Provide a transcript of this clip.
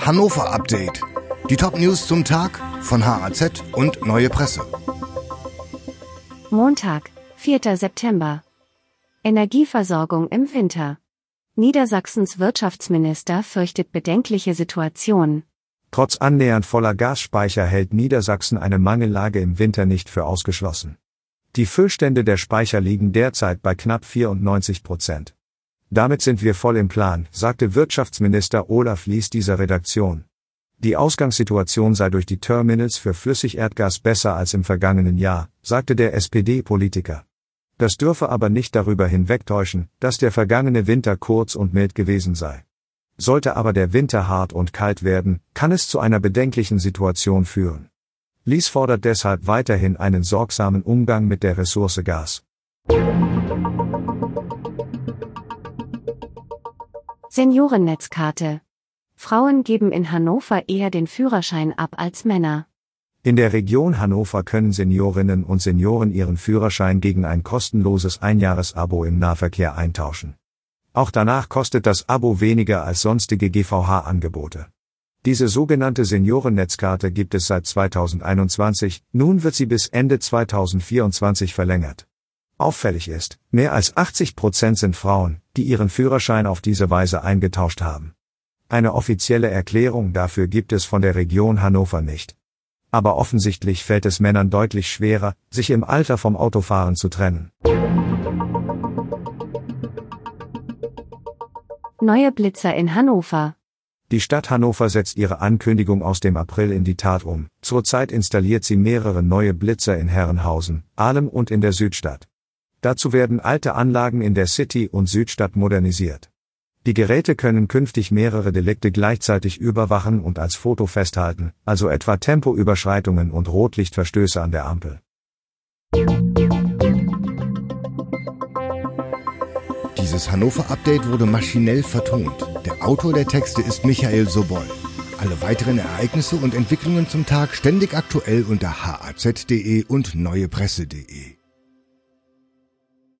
Hannover Update. Die Top-News zum Tag von HAZ und Neue Presse. Montag, 4. September. Energieversorgung im Winter. Niedersachsens Wirtschaftsminister fürchtet bedenkliche Situation. Trotz annähernd voller Gasspeicher hält Niedersachsen eine Mangellage im Winter nicht für ausgeschlossen. Die Füllstände der Speicher liegen derzeit bei knapp 94 Prozent. Damit sind wir voll im Plan, sagte Wirtschaftsminister Olaf Lies dieser Redaktion. Die Ausgangssituation sei durch die Terminals für Flüssigerdgas besser als im vergangenen Jahr, sagte der SPD-Politiker. Das dürfe aber nicht darüber hinwegtäuschen, dass der vergangene Winter kurz und mild gewesen sei. Sollte aber der Winter hart und kalt werden, kann es zu einer bedenklichen Situation führen. Lies fordert deshalb weiterhin einen sorgsamen Umgang mit der Ressource Gas. Seniorennetzkarte. Frauen geben in Hannover eher den Führerschein ab als Männer. In der Region Hannover können Seniorinnen und Senioren ihren Führerschein gegen ein kostenloses Einjahresabo im Nahverkehr eintauschen. Auch danach kostet das Abo weniger als sonstige GVH-Angebote. Diese sogenannte Seniorennetzkarte gibt es seit 2021, nun wird sie bis Ende 2024 verlängert. Auffällig ist, mehr als 80 Prozent sind Frauen, die ihren Führerschein auf diese Weise eingetauscht haben. Eine offizielle Erklärung dafür gibt es von der Region Hannover nicht. Aber offensichtlich fällt es Männern deutlich schwerer, sich im Alter vom Autofahren zu trennen. Neue Blitzer in Hannover. Die Stadt Hannover setzt ihre Ankündigung aus dem April in die Tat um. Zurzeit installiert sie mehrere neue Blitzer in Herrenhausen, Ahlem und in der Südstadt. Dazu werden alte Anlagen in der City und Südstadt modernisiert. Die Geräte können künftig mehrere Delikte gleichzeitig überwachen und als Foto festhalten, also etwa Tempoüberschreitungen und Rotlichtverstöße an der Ampel. Dieses Hannover-Update wurde maschinell vertont. Der Autor der Texte ist Michael Sobol. Alle weiteren Ereignisse und Entwicklungen zum Tag ständig aktuell unter haz.de und neuepresse.de.